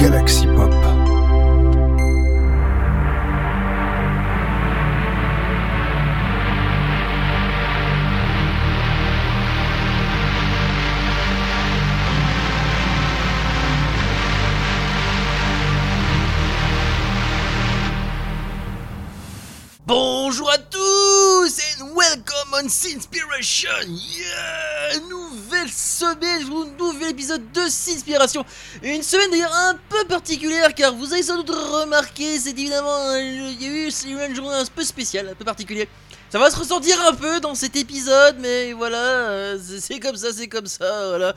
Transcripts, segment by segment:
Galaxy Une semaine d'ailleurs un peu particulière car vous avez sans doute remarqué, c'est évidemment, il y a eu une journée un peu spéciale, un peu particulière. Ça va se ressentir un peu dans cet épisode, mais voilà, euh, c'est- comme ça, c'est comme ça, voilà.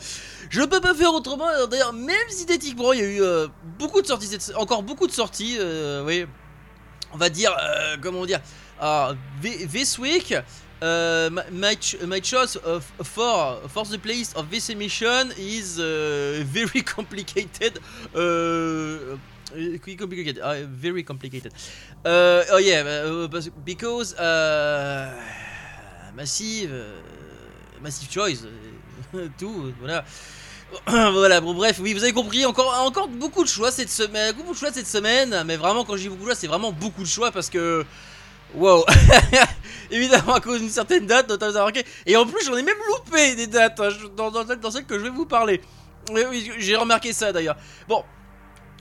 Je peux pas faire autrement, alors, d'ailleurs, même synthétiquement, il y a eu euh, beaucoup de sorties, encore beaucoup de sorties, euh, oui on va dire, euh, comment dire, uh, thi- this week, uh, my, my, ch- my choice for, for the place of this emission is uh, very complicated. Uh, uh, complicated, uh, very complicated. Oh yeah, because massive, massive choice, tout, voilà. voilà, bon bref, oui, vous avez compris, encore, encore beaucoup de choix cette semaine, beaucoup de choix cette semaine, mais vraiment quand je dis beaucoup de choix, c'est vraiment beaucoup de choix parce que, wow, évidemment à cause d'une certaine date, notamment remarqué, et en plus j'en ai même loupé des dates hein, dans, dans, dans celle que je vais vous parler. Oui, oui, j'ai remarqué ça d'ailleurs. Bon.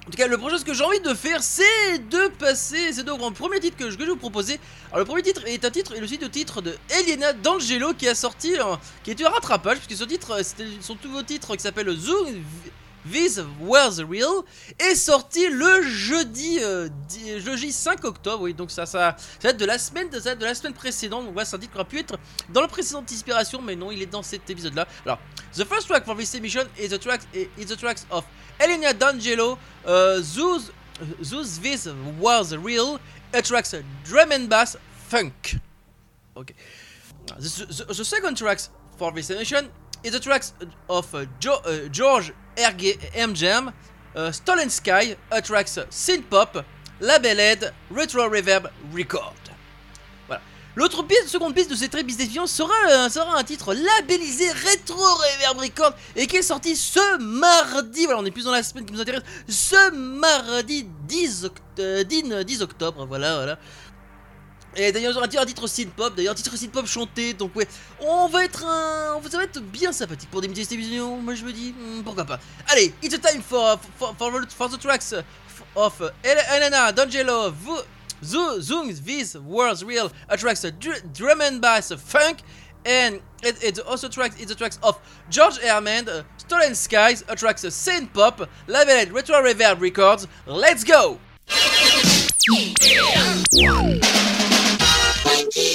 En tout cas, le prochain ce que j'ai envie de faire, c'est de passer. C'est donc le premier titre que je, vais vous proposer. Alors, le premier titre est un titre, est le site de titre de Elena D'Angelo qui a sorti, euh, qui est un rattrapage, puisque ce titre, euh, c'était son nouveau titre qui s'appelle Zoom This Was Real, est sorti le jeudi, euh, di- jeudi 5 octobre. Oui, donc ça, ça, ça date de la semaine, ça date de la semaine précédente. Donc, voilà, c'est un titre qui aurait pu être dans la précédente inspiration, mais non, il est dans cet épisode-là. Alors, the first track for this emission is the track, is the tracks of Elena D'Angelo, uh, Zoos, Zoos This Was Real, attracts drum and bass funk. Okay. The, second tracks for this emission is the tracks of uh, uh, George Erge M Jam, uh, Stolen Sky, attracts synth pop, labeled Retro Reverb Record. Voilà. L'autre piste, seconde piste de cette révision sera, euh, sera un titre labellisé Retro Reverb Record et qui est sorti ce mardi. Voilà, on est plus dans la semaine qui nous intéresse. Ce mardi 10, oct- euh, 10, 10 octobre. Voilà, voilà. Et d'ailleurs, un titre, un titre synth-pop, d'ailleurs, titre synth-pop chanté, donc ouais, on va être un... Ça va être bien sympathique pour débuter cette émission, moi je me dis, hmm, pourquoi pas. Allez, it's time for, for, for, for the tracks of El- Elena D'Angelo, Vu- Zoo- Zoom This World's Real, a tracks dr- drum and bass funk, and it, it's also tracks, it's the tracks of George Herman, Stolen Skies, a tracks synth-pop, labeled Retro Reverb Records, let's go! I don't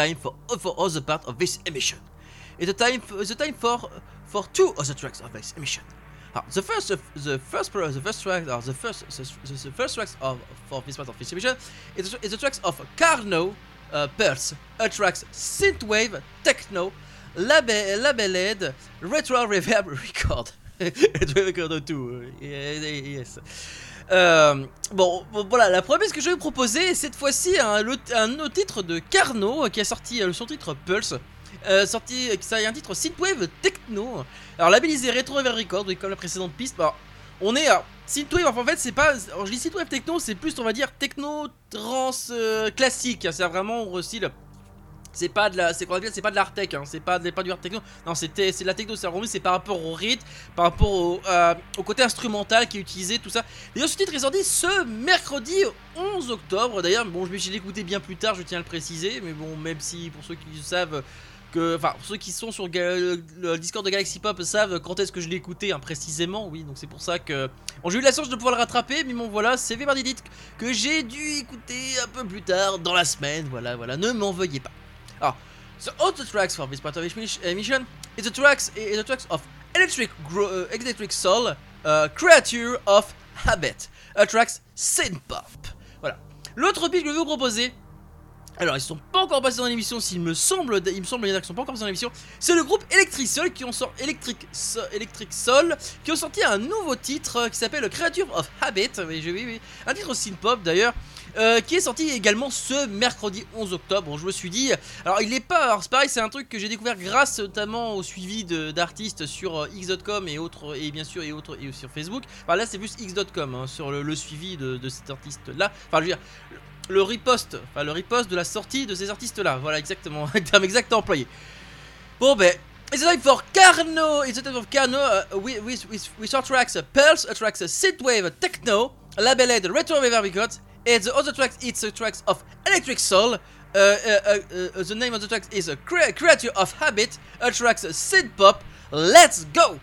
time for for other part of this emission. It's a time for, time for for two other tracks of this emission. Ah, the first the first the first track or the first the, the, first tracks of for this part of this emission is the, tracks of Carno uh, Pulse, a tracks synthwave, techno, labe- labeled, retro reverb record. retro record 2, yes. Euh, bon, voilà, la première que je vais vous proposer, cette fois-ci, un, le- autre titre de Carno qui a sorti euh, son titre Pulse. Euh, sorti, ça a un titre Synthwave Techno. Alors labellisé Retro Reverb Record, comme la précédente piste. Alors, on est à Synthwave, enfin, en fait, c'est pas. Alors, je dis Synthwave Techno, c'est plus, on va dire, techno euh, classique. C'est vraiment au style. C'est pas de la, c'est appelle, c'est pas de l'art tech, hein, c'est pas, pas du art techno. Non, c'était, c'est de la techno. C'est c'est par rapport au rythme, par rapport au, euh, au côté instrumental qui est utilisé, tout ça. D'ailleurs, ce titre est sorti ce mercredi 11 octobre. D'ailleurs, bon, je vais écouté bien plus tard, je tiens à le préciser. Mais bon, même si pour ceux qui savent, que, enfin, ceux qui sont sur le Discord de Galaxy Pop savent quand est-ce que je l'ai écouté hein, précisément. Oui, donc c'est pour ça que bon, j'ai eu la chance de pouvoir le rattraper. Mais bon, voilà, c'est fait que j'ai dû écouter un peu plus tard dans la semaine. Voilà, voilà, ne m'en veuillez pas. Alors, the other tracks for this part of this mission- emission is the tracks is the tracks of Electric uh, Electric Soul, uh, Creature of Habit, a tracks synth pop. Voilà. L'autre piste que je vais vous proposer. Alors ils sont pas encore passés dans l'émission, s'il me semble, il me semble bien qu'ils sont pas encore passés dans l'émission. C'est le groupe Electric Soul qui ont sorti Electric, So- Soul qui ont sorti un nouveau titre qui s'appelle Creature of Habit. Oui, oui, oui. Un titre synth pop d'ailleurs. Euh, qui est sorti également ce mercredi 11 octobre. Je me suis dit, alors il est pas, alors c'est pareil, c'est un truc que j'ai découvert grâce notamment au suivi d'artistes sur euh, x.com et autres, et bien sûr et autres et sur Facebook. Enfin là c'est plus x.com hein, sur le, le suivi de, de cet artiste là. Enfin je veux dire le, repost, enfin le repost de la sortie de ces artistes là. Voilà exactement, un terme exact employé. Bon ben. It's time for Carno. It's time for Carno. Uh, with, with, with, with our tracks Pulse, a tracks Synthwave Techno, labeled Retro Reverb Records, and the other tracks it's the tracks of Electric Soul. Uh, uh, uh, the name of the track is a Crea- Creature of Habit, a tracks uh, Synth Pop. Let's go!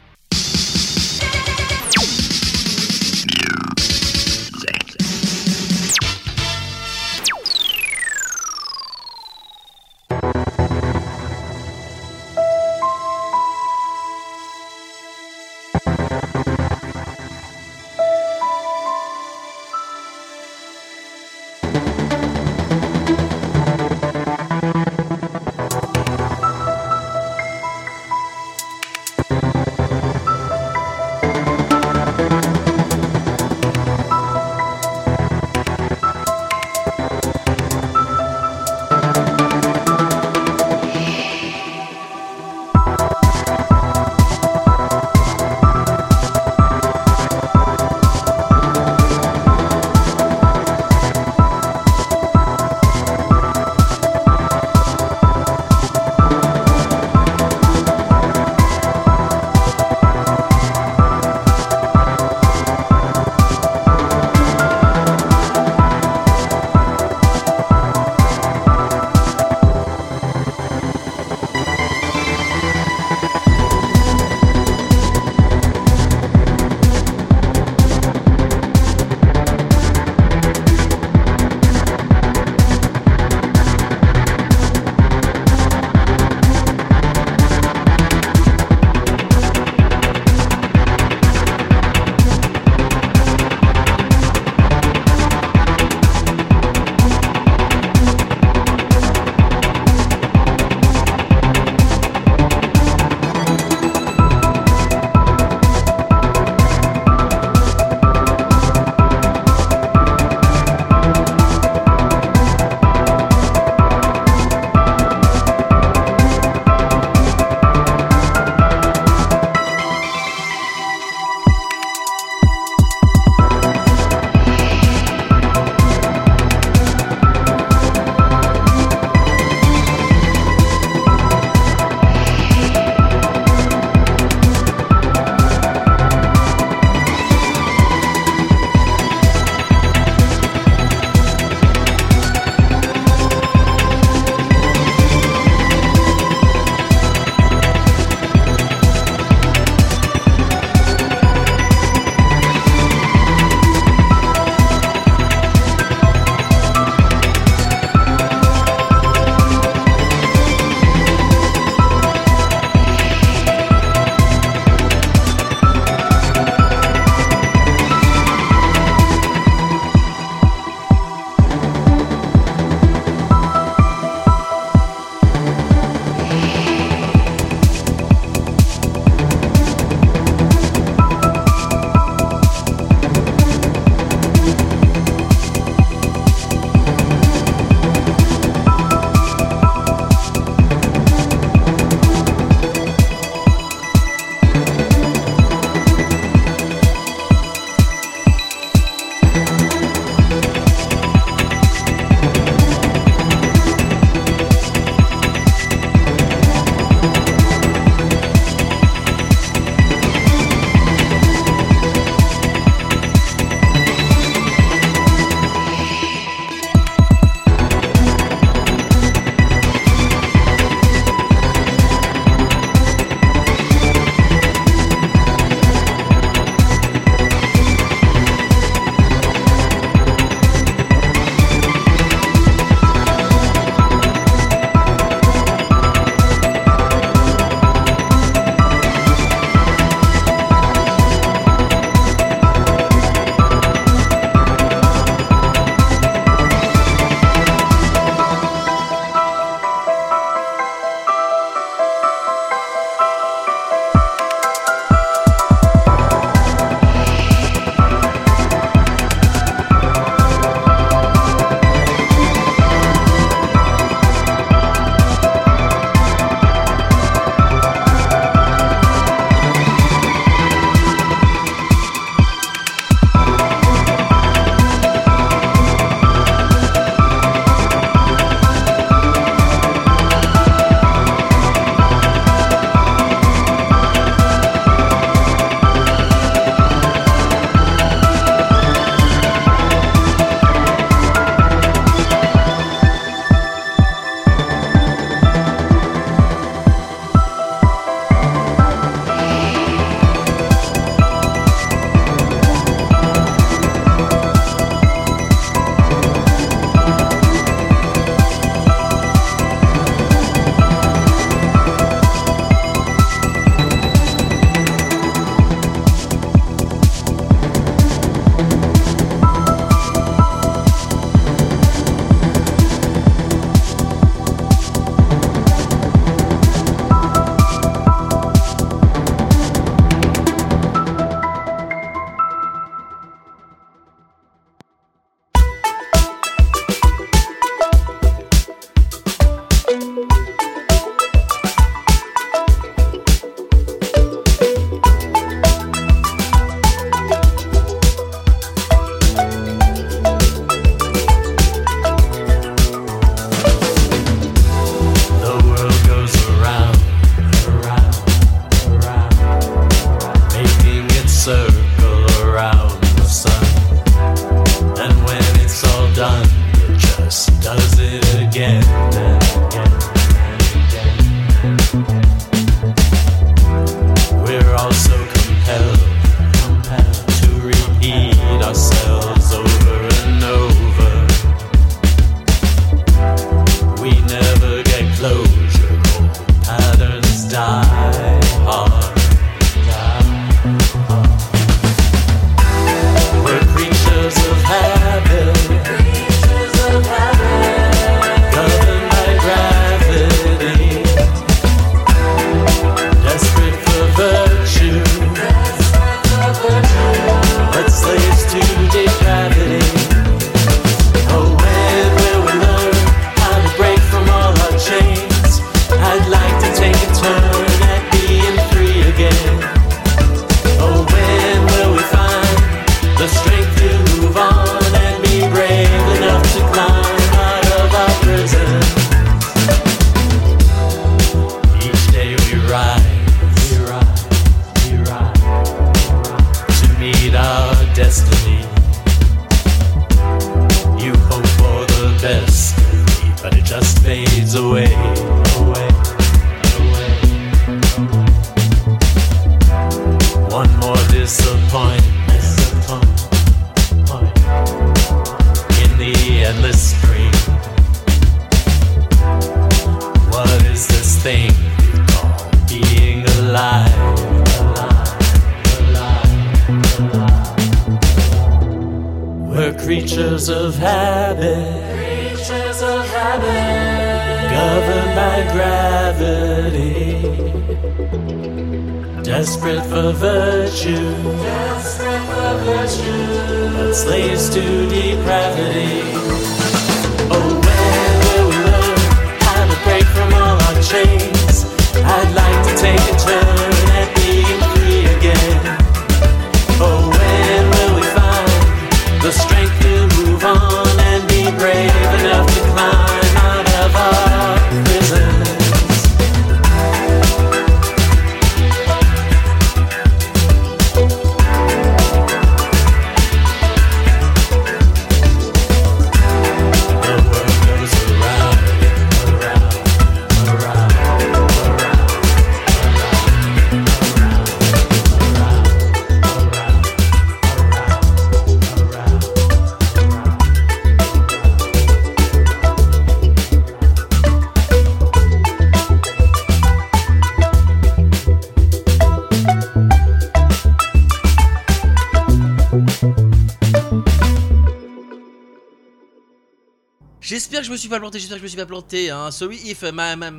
Suis pas planté, j'espère que je me suis pas planté. Hein. Sorry if uh, my, my,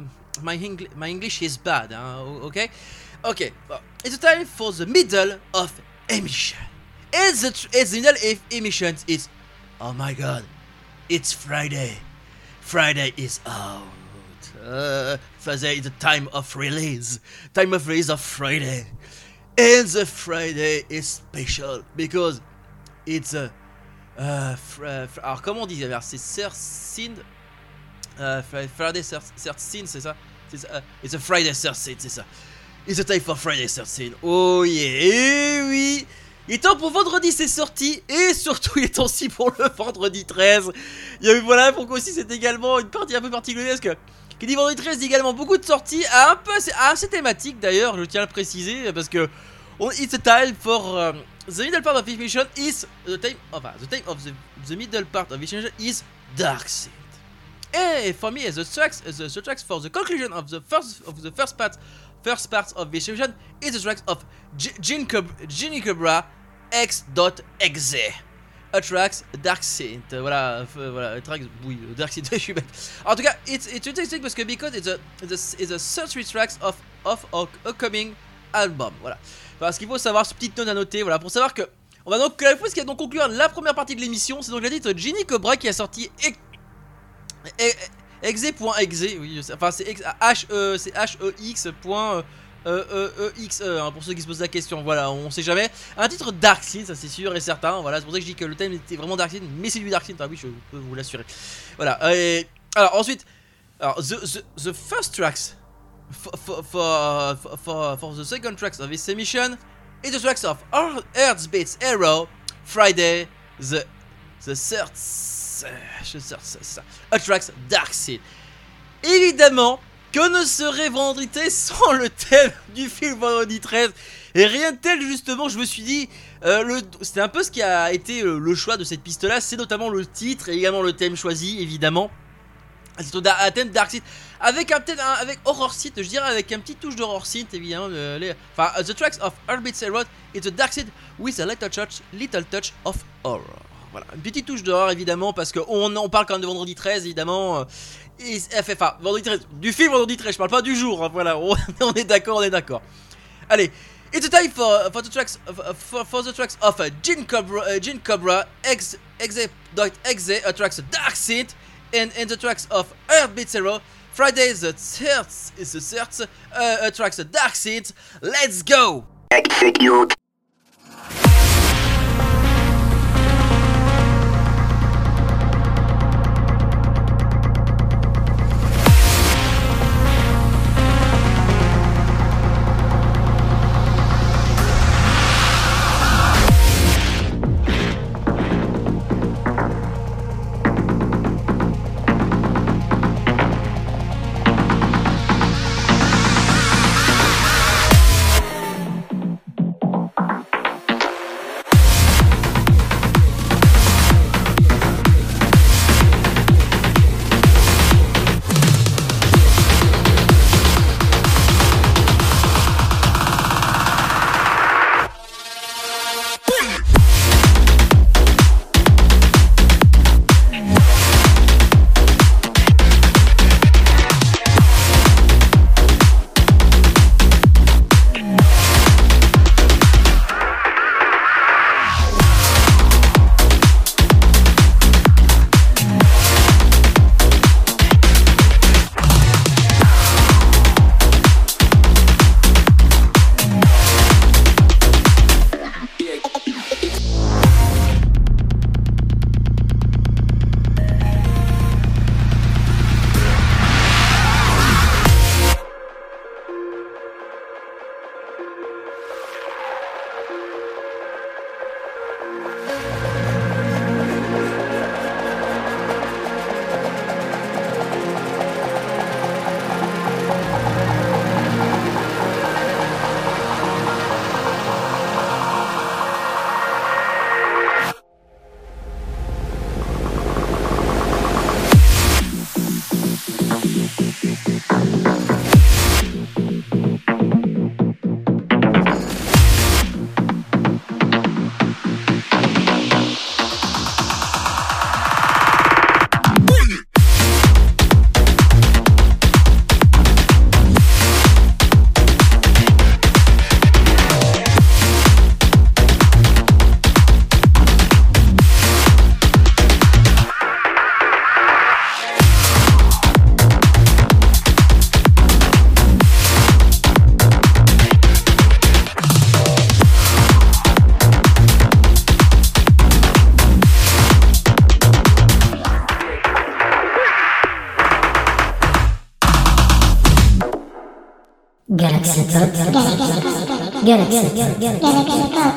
my, my English is bad, hein, ok? Ok, it's time for the middle of emission. It's the, the middle of emissions, it's, oh my god, it's Friday. Friday is out. Uh, Friday is the time of release. Time of release of Friday. And the Friday is special because it's a euh, fr- alors comment on dit C'est Thirteen euh, Fri- Friday c'est ça? C'est ça, euh, It's a Friday Thirteen, c'est ça. It's a time for Friday Thirteen. Oh yeah, et oui. Il est temps pour vendredi, c'est sorti, et surtout il est temps aussi pour le vendredi 13. Il y a eu voilà, pourquoi aussi c'est également une partie un peu particulière parce que qui dit vendredi 13 dit également beaucoup de sorties, un peu assez, assez d'ailleurs, je tiens à le préciser parce que it's a time for um, the middle part of this mission is the time of uh, the time of the, the middle part of this mission is dark Seed. And for me, the tracks the, the tracks for the conclusion of the first of the first part first part of this mission is the tracks of G- Gin Cobra, X.exe. A tracks Dark Saint. Voilà, euh, voilà, tracks, oui, euh, Dark Saint, je suis bête. En tout cas, it's, it's interesting parce que because it's a, it's a, it's a 33 tracks of, of our upcoming album. Voilà. Parce qu'il faut savoir, ce petite note à noter, voilà, pour savoir que. On va donc, ce qui va donc conclure la première partie de l'émission, c'est donc la titre Ginny Cobra qui a sorti ex- e- exe.exe, oui, enfin c'est ex- H-E, c'est H-E-X. point, euh, euh, euh, X, euh, hein, pour ceux qui se posent la question, voilà, on sait jamais. Un titre Dark Seed, ça c'est sûr et certain, voilà, c'est pour ça que je dis que le thème était vraiment Dark Seed, mais c'est du Dark Seed, ah oui, je peux vous l'assurer. Voilà, et, alors ensuite, alors, the, the, the first tracks for, for, for, the second tracks of this emission is the tracks of Earth- Earthbeats Arrow, Friday, the, the third, a tracks Dark Seed. Évidemment, que ne serait Vendredi 13 sans le thème du film Vendredi 13 Et rien de tel, justement, je me suis dit, euh, c'était un peu ce qui a été le choix de cette piste-là, c'est notamment le titre et également le thème choisi, évidemment. Dark Seed avec un peut-être avec Horror Seed, je dirais avec un petit touche d'Horror Seed évidemment. Enfin, the tracks of Heartbeat Road it's a Dark Seed with a little touch, little touch of horror. Voilà, une petite touche d'horreur évidemment parce que on, parle quand même de vendredi 13 évidemment. euh, et, vendredi 13, du film vendredi 13, je parle pas du jour, hein, voilà, on, est d'accord, on est d'accord. Allez, it's a time for, the tracks of, for, the tracks of uh, Cobra, uh, Gin Cobra, ex, exe, exe, tracks Dark Seed, and, in the tracks of Earthbeat Zero, Friday the third is the third, uh, uh, tracks Dark Seed. Let's go! Execute. Galaxy Pop.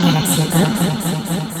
Galaxy Pop.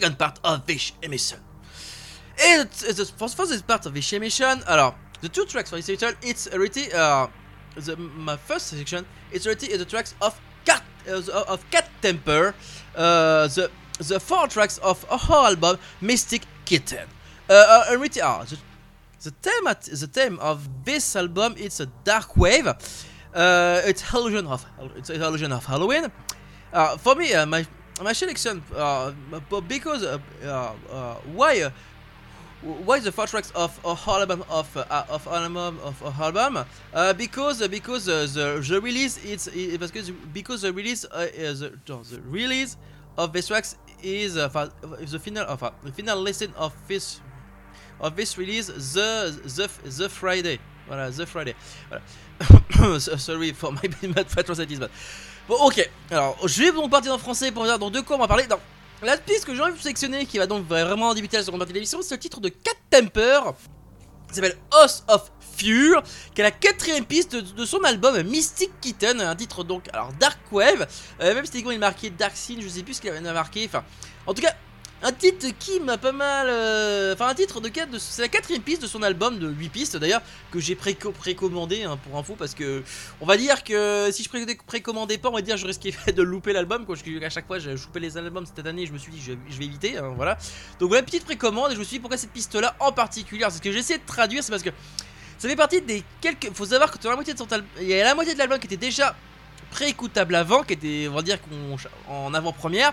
Second part of this emission. And the, for, for this part of this emission, alors, the two tracks for this section, it's already, uh, the, my first section, it's already the tracks of Cat, uh, of Cat Temper, uh, the, the four tracks of her album, Mystic Kitten. Uh, uh, already are, the the theme at, the theme of this album it's a dark wave. Uh, it's illusion of it's illusion of Halloween. Uh, for me, uh, my my selection, uh, because uh, uh, uh, why uh, why the four tracks of a album of uh, of album of a album? Uh, because uh, because uh, the the release it's it, because because the release uh, is the, no, the release of this tracks is uh, the final of uh, the final listen of this of this release the the the Friday. Voilà, the Friday. Voilà. Sorry for my bad patriotism. Bon, ok. Alors, je vais donc partir en français pour dire dans deux quoi on va parler. Dans la piste que j'ai envie de sélectionner, qui va donc vraiment débuter la seconde partie de l'émission, c'est le titre de Cat Temper. qui s'appelle House of Fear, qui est la quatrième piste de, son album Mystic Kitten, un titre donc alors Dark Wave, euh, même si il marqué Dark Scene, je sais plus ce qu'il avait marqué, enfin en tout cas un titre qui m'a pas mal, euh, enfin un titre de quatre, de- c'est la quatrième piste de son album de 8 pistes d'ailleurs que j'ai préco- précommandé hein, pour info parce que on va dire que si je pré- précommandais pas on va dire je risquais de louper l'album parce à chaque fois j'ai loupé les albums cette année je me suis dit je, je vais éviter hein, voilà donc voilà petite précommande et je me suis dit pourquoi cette piste là en particulier? C'est ce que j'essaie de traduire c'est parce que ça fait partie des quelques. Faut savoir que la moitié de son album, il y a la moitié de l'album qui était déjà pré-écoutable avant, qui était, on va dire, en avant-première.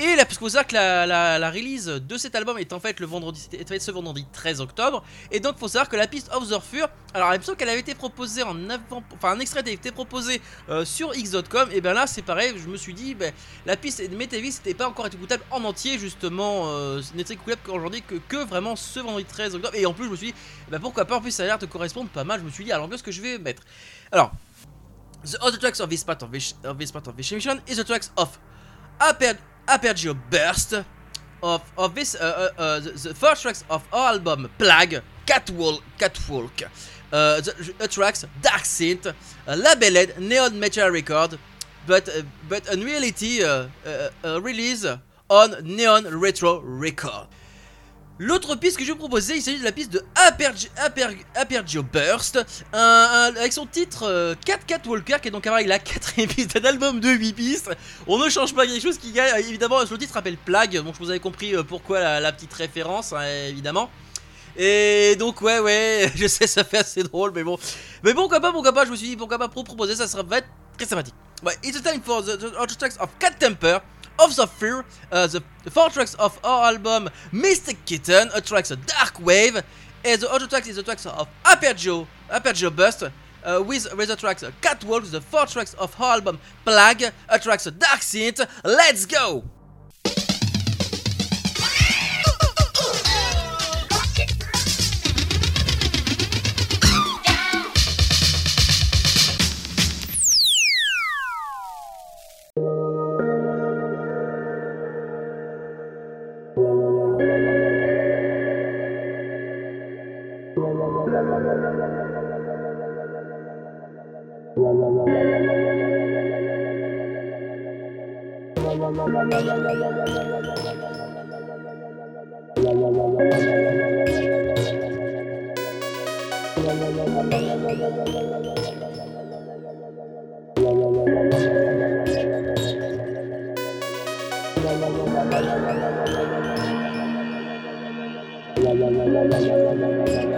Et là, parce faut savoir que la, la- la release de cet album est en fait le vendredi, c'était fait ce vendredi 13 octobre. Et donc, faut savoir que la piste Of the Fur, alors il me qu'elle avait été proposée en avant, enfin un extrait avait été proposé euh, sur X.com. Et ben là, c'est pareil, je me suis dit, ben, la piste de Metavis n'était pas encore écoutable en entier, justement, euh, ce n'était écoutable qu'aujourd'hui que, que vraiment ce vendredi 13 octobre. Et en plus, je me suis dit, bah pourquoi pas, en plus ça a l'air de correspondre pas mal, je me suis dit, alors qu'est-ce que je vais mettre? Alors, the other tracks of this part of this, of this part of this is the tracks of Aper, Apergeo Burst, of, of this, uh, uh, uh, the, first tracks of our album Plague, Catwalk, Catwalk, uh, the, tracks Dark Synth, uh, labeled Neon Metal Record, but, but in reality uh, release on Neon Retro Record. L'autre piste que je vais vous proposer, il s'agit de la piste de Aperg- Aper- Apergeo Burst, un- un- avec son titre euh, Cat Cat Walker, qui est donc avec la quatrième piste d'un album de 8 pistes. On ne change pas quelque chose qui gagne, évidemment, le titre s'appelle Plague, donc vous avez compris euh, pourquoi la, la petite référence, hein, évidemment. Et donc ouais ouais, je sais ça fait assez drôle mais bon. Mais bon pourquoi pas, pourquoi pas, je me suis dit pourquoi pas pour proposer, ça sera, va être très sympathique. Ouais, it's time for the, the tracks of Cat Temper, of the Fear, uh, the four tracks of our album Mystic Kitten, a Dark Wave, and the other tracks is the tracks of Apergeo, Apergeo Bust, uh, with, with the tracks uh, Catwalk, the four tracks of our album Plague, a Dark Synth. Let's go! la la la la la la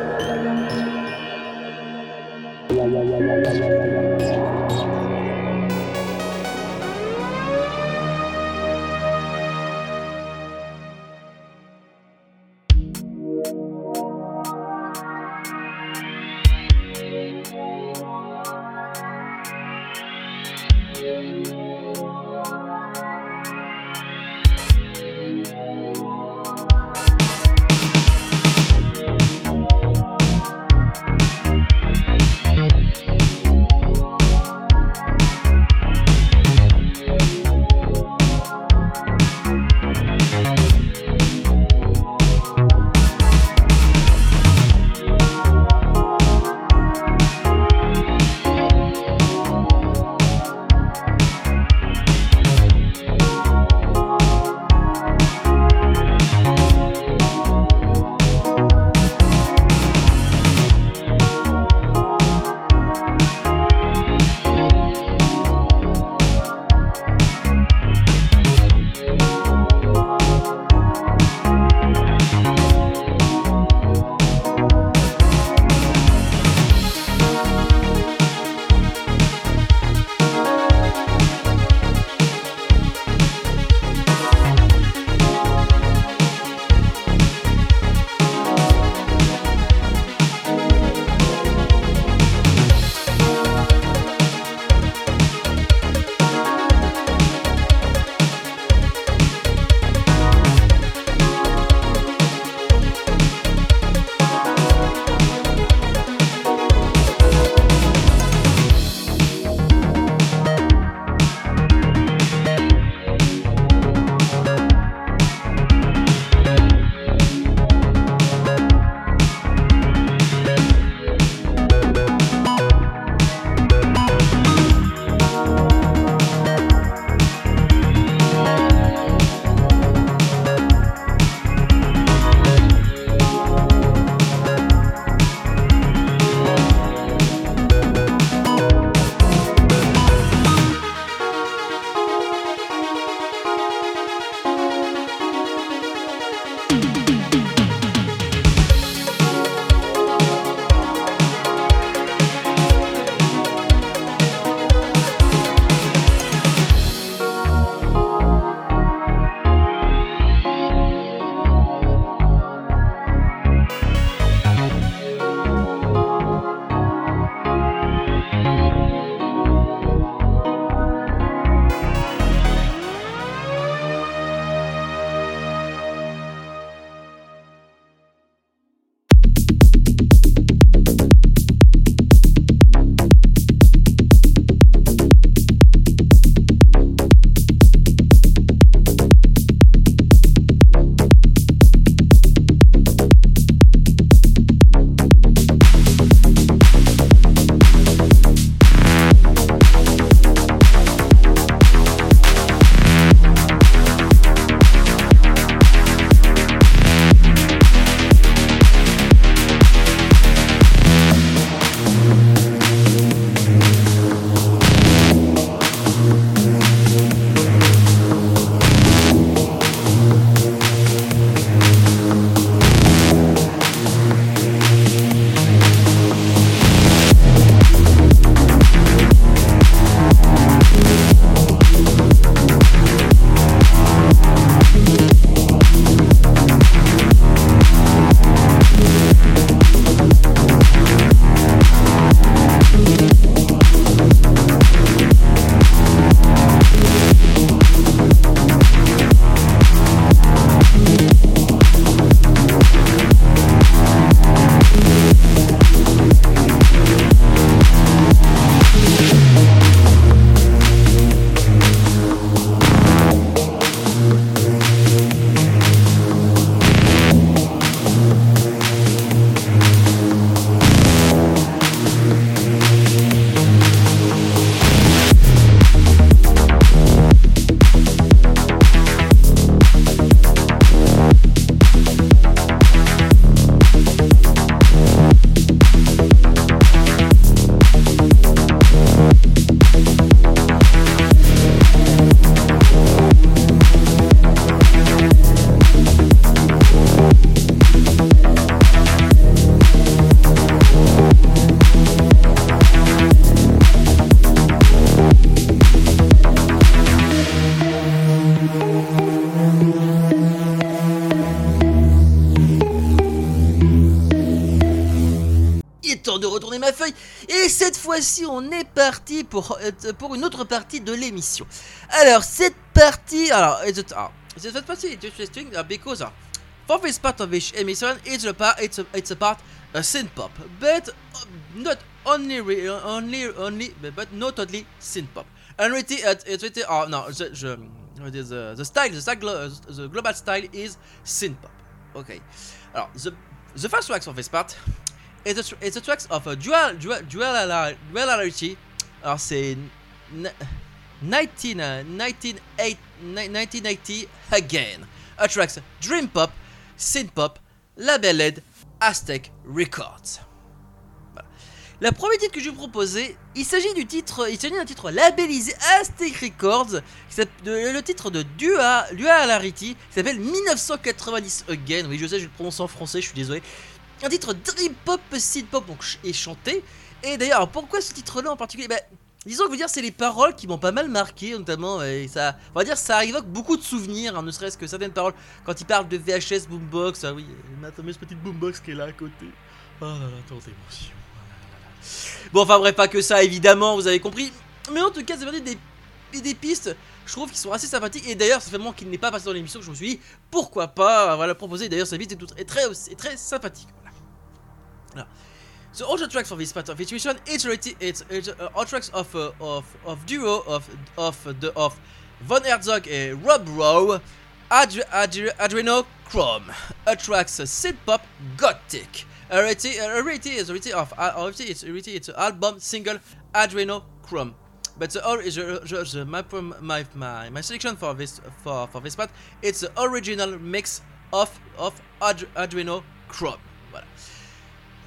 fois-ci, on est parti pour, euh, pour une autre partie de l'émission. Alors, cette partie. Alors, a- ah, cette partie est interesting uh, because uh, for this part of this emission, it's a part, it's a, it's a part uh, synth pop, but uh, not only, re- only, only, but- not only synth pop. And uh, it's really, oh no, the, the, the, the style, the, style, the global style is synth pop. Okay. Alors, the, the first tracks of this part is the, tr- is the tracks of uh, dual, dual. Alors, c'est n- 19, uh, 1980, 1980 again. A tracks Dream Pop, Synth Pop, labeled Aztec Records. La première titre que je vais vous proposer, il s'agit d'un titre labellisé Aztec Records, le titre de Dua, Dualarity, qui s'appelle 1990 Again. Oui, je sais, je le prononce en français, je suis désolé. Un titre Dream Pop, Synth Pop, donc et chanté. Et d'ailleurs, pourquoi ce titre-là en particulier? Ben, Disons que vous dire c'est les paroles qui m'ont pas mal marqué notamment et ça on va dire ça évoque beaucoup de souvenirs hein, ne serait-ce que certaines paroles. Quand il parle de VHS boombox ah oui ma fameuse petite boombox qui est là à côté. Oh là là tant d'émotions Oh bon enfin bref pas que ça évidemment vous avez compris. Mais en tout cas c'est vraiment des, des pistes je trouve qui sont assez sympathiques. Et d'ailleurs ça fait vraiment qu'il n'est pas passé dans l'émission que je me suis dit pourquoi pas euh, voilà proposer d'ailleurs sa piste est, est très est très sympathique Voilà. So all the tracks for this part of situation, it's already it's, it's uh, all tracks of uh, of of duo of of the of Von Herzog and Rob Rowe, Adri Adreno Chrome, a tracks uh, synth pop gothic. Already already is already of already it's already it's album single Adreno Chrome. But the, the, the, the, my, my my my selection for this for for this part, it's the original mix of of Ad, Adreno Chrome. Voilà.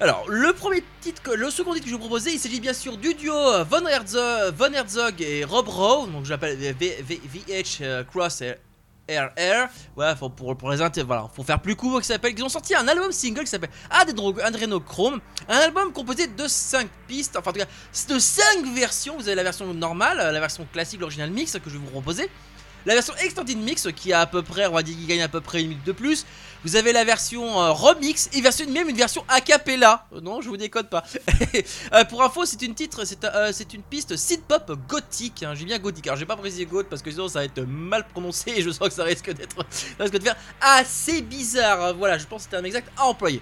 Alors, le premier titre, le second titre que je vous proposer, il s'agit bien sûr du duo Von Herzog, Von Herzog et Rob Rowe, donc j'appelle VH euh, Cross RR. Voilà, faut- pour, pour les inter, voilà, faut faire plus court, qui s'appelle. Ils ont sorti un album single qui s'appelle Adrenochrome, un album composé de 5 pistes, enfin en tout cas de 5 versions. Vous avez la version normale, la version classique, l'original mix que je vais vous proposer. La version Extended Mix qui a à peu près, on va dire qu'il gagne à peu près une minute de plus. Vous avez la version euh, remix et version, même une version a cappella. Euh, non, je vous décode pas. Euh, pour info, c'est une titre, c'est euh, une piste synth pop gothique. Hein, J'ai bien gothique. Alors j'ai pas précisé goth parce que sinon ça va être mal prononcé et je sens que ça risque d'être, assez bizarre. Voilà, je pense que c'était un exact à employer.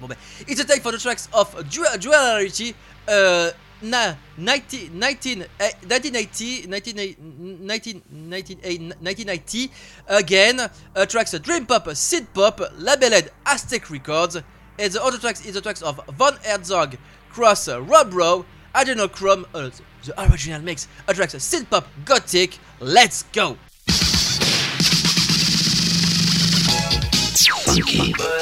Bon ben, it's a take for the tracks of Dual- Duality. Uh, na, 90, 19, eh, 1980, 19, 19, 19, 1990, again, uh, tracks Dream Pop, Synth Pop, labeled Aztec Records, and the other tracks is the tracks of Von Herzog, Cross, uh, Rob Rowe, Adrenochrome, uh, the original mix, uh, tracks Synth Pop, Gothic, let's go! Thank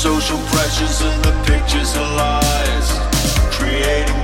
social pressures and the pictures of lies. Creating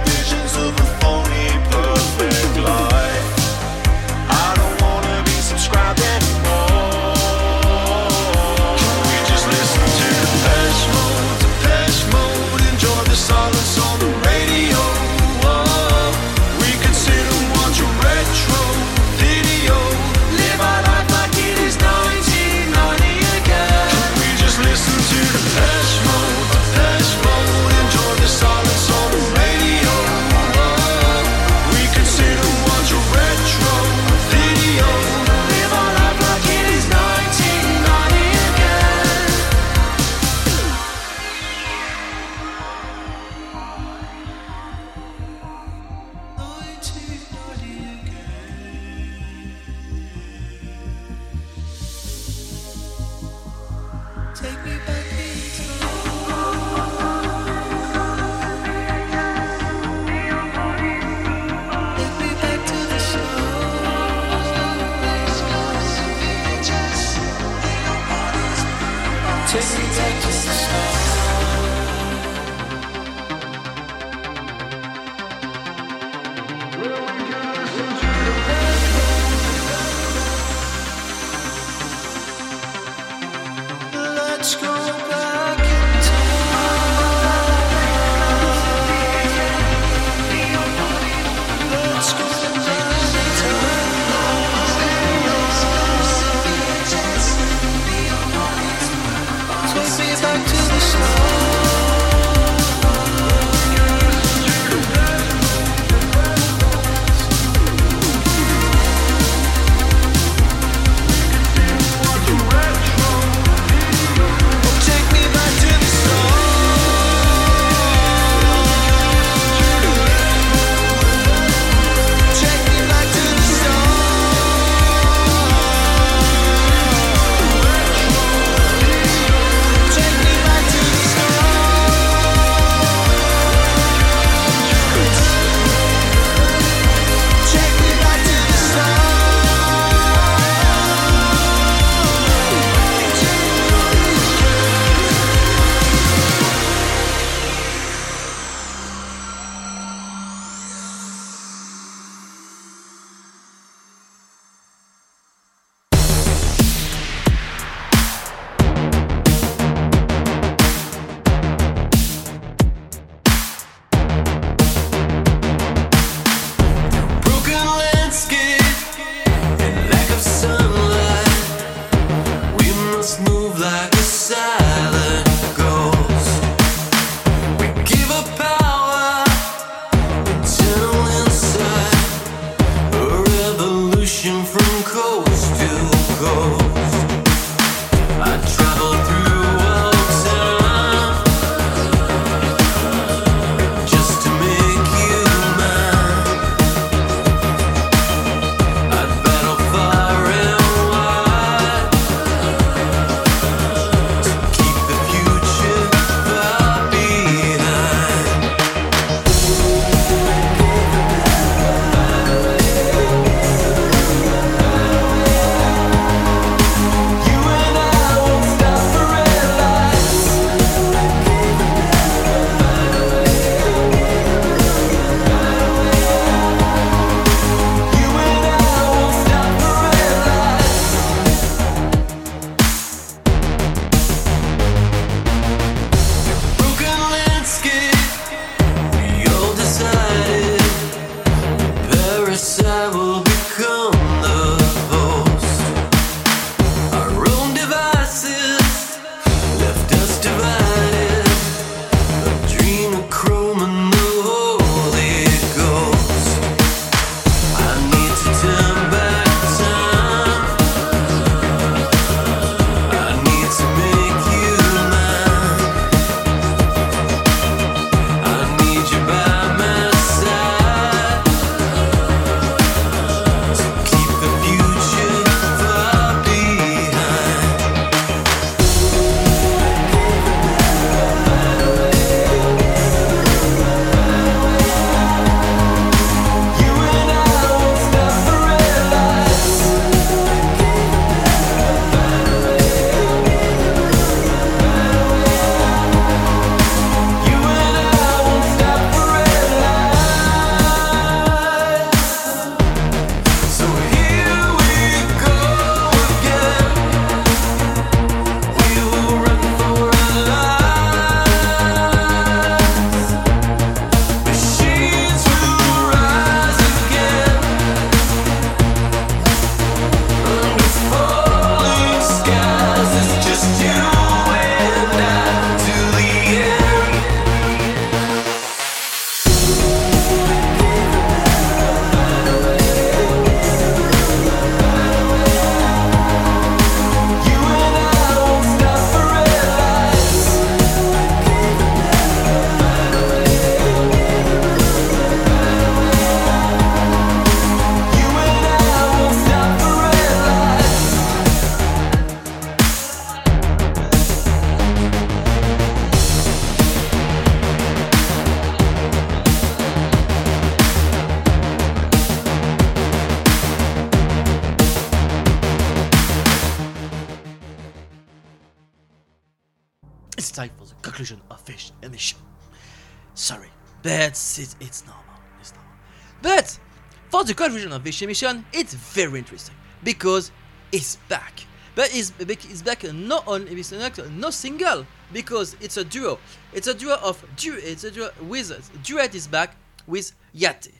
the conclusion of this Mission, it's very interesting because it's back. But it's, it's back not on it's not no single because it's a duo. It's a duo of du. It's a duo with duet is back with Yate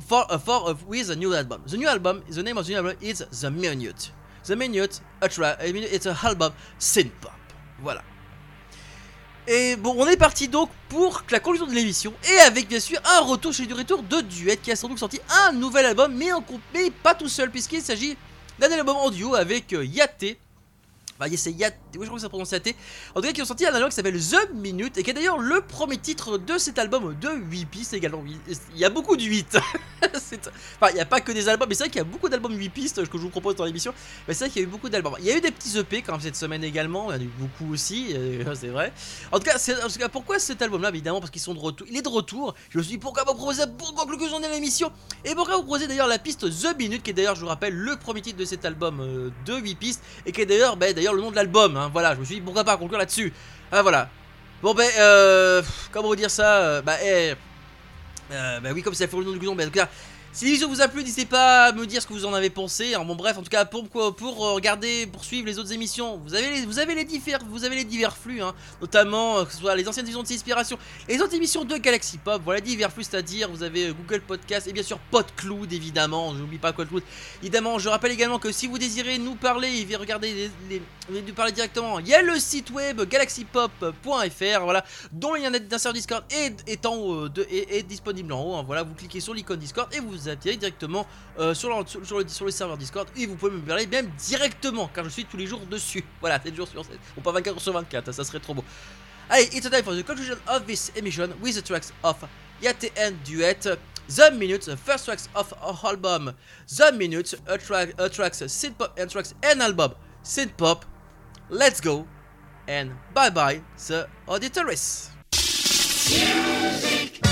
for uh, for uh, with a new album. The new album, the name of the new album is The Minute. The Minute, a tra- it's a album synth pop. Voilà. Et bon, on est parti donc pour la conclusion de l'émission. Et avec bien sûr un retour chez du retour de Duet qui a sans doute sorti un nouvel album, mais, en, mais pas tout seul puisqu'il s'agit d'un album en duo avec euh, Enfin, c'est Yate, oui, je crois que ça prononce Yate. En tout cas, qui ont sorti un album qui s'appelle The Minute et qui est d'ailleurs le premier titre de cet album de 8 pistes également. Il y a beaucoup de 8. C'est- enfin, il n'y a pas que des albums, mais c'est vrai qu'il y a beaucoup d'albums 8 pistes que je vous propose dans l'émission. Mais c'est vrai qu'il y a eu beaucoup d'albums. Il y a eu des petits EP quand même cette semaine également, il y en a eu beaucoup aussi, euh, c'est vrai. En tout cas, en tout cas, pourquoi cet album-là Évidemment, parce qu'ils sont de retour. Il est de retour. Je me suis dit, pourquoi pas proposer pour conclusion de l'émission? Et pourquoi vous proposer d'ailleurs la piste The Minute, qui est d'ailleurs, je vous rappelle, le premier titre de cet album euh, de 8 pistes, et qui est d'ailleurs bah, d'ailleurs le nom de l'album. hein. Voilà, je me suis dit, pourquoi pas conclure là-dessus Ah voilà. Bon, ben, euh, comment dire ça euh, Bah, eh, euh, bah oui, comme ça fait le nom du cas, si l'émission vous a plu, n'hésitez pas à me dire ce que vous en avez pensé. Alors, bon, bref, en tout cas, pour, quoi- pour euh, regarder, poursuivre les autres émissions, vous avez les, vous avez les, divers, vous avez les divers flux, hein, notamment euh, que ce soit les anciennes émissions de Inspiration, les autres émissions de Galaxy Pop. Voilà, divers flux, c'est-à-dire vous avez euh, Google Podcast et bien sûr PodCloud, évidemment. J'oublie pas PodCloud. Évidemment, je rappelle également que si vous désirez nous parler et regarder les, nous parler directement, il y a le site web galaxypop.fr, voilà, dont le lien d'un serveur Discord est, est en haut, de- est, est disponible en haut. hein, voilà, vous cliquez sur l'icône Discord et vous atterrez directement euh, sur, le, sur, le, sur le serveur Discord et vous pouvez me parler même directement car je suis tous les jours dessus. Voilà, 7 jours sur 7, ou pas 24 sur 24, ça serait trop beau. Allez, it's time for the conclusion of this emission with the tracks of Yate and Duet. The Minute, the first tracks of our album. The Minute, a track, a tracks synth pop and tracks and album synth pop. Let's go and bye bye, the auditores. Thank